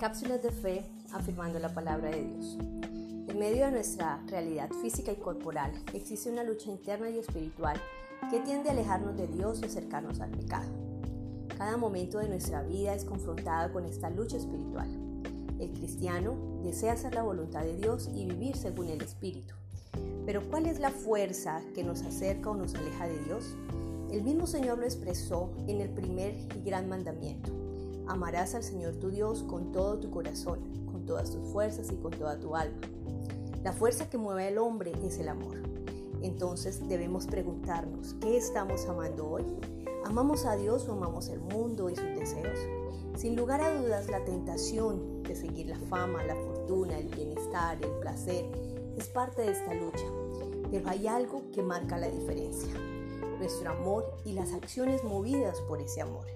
Cápsulas de fe afirmando la palabra de Dios. En medio de nuestra realidad física y corporal existe una lucha interna y espiritual que tiende a alejarnos de Dios y acercarnos al pecado. Cada momento de nuestra vida es confrontada con esta lucha espiritual. El cristiano desea hacer la voluntad de Dios y vivir según el Espíritu. Pero ¿cuál es la fuerza que nos acerca o nos aleja de Dios? El mismo Señor lo expresó en el primer y gran mandamiento. Amarás al Señor tu Dios con todo tu corazón, con todas tus fuerzas y con toda tu alma. La fuerza que mueve al hombre es el amor. Entonces debemos preguntarnos, ¿qué estamos amando hoy? ¿Amamos a Dios o amamos el mundo y sus deseos? Sin lugar a dudas, la tentación de seguir la fama, la fortuna, el bienestar, el placer, es parte de esta lucha. Pero hay algo que marca la diferencia, nuestro amor y las acciones movidas por ese amor.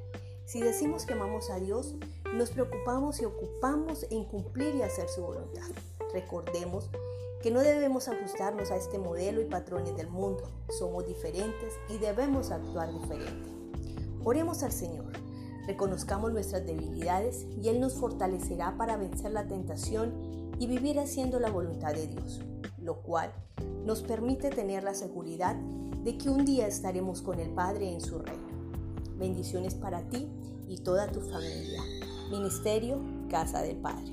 Si decimos que amamos a Dios, nos preocupamos y ocupamos en cumplir y hacer su voluntad. Recordemos que no debemos ajustarnos a este modelo y patrones del mundo. Somos diferentes y debemos actuar diferente. Oremos al Señor, reconozcamos nuestras debilidades y Él nos fortalecerá para vencer la tentación y vivir haciendo la voluntad de Dios, lo cual nos permite tener la seguridad de que un día estaremos con el Padre en su reino. Bendiciones para ti y toda tu familia. Ministerio Casa del Padre.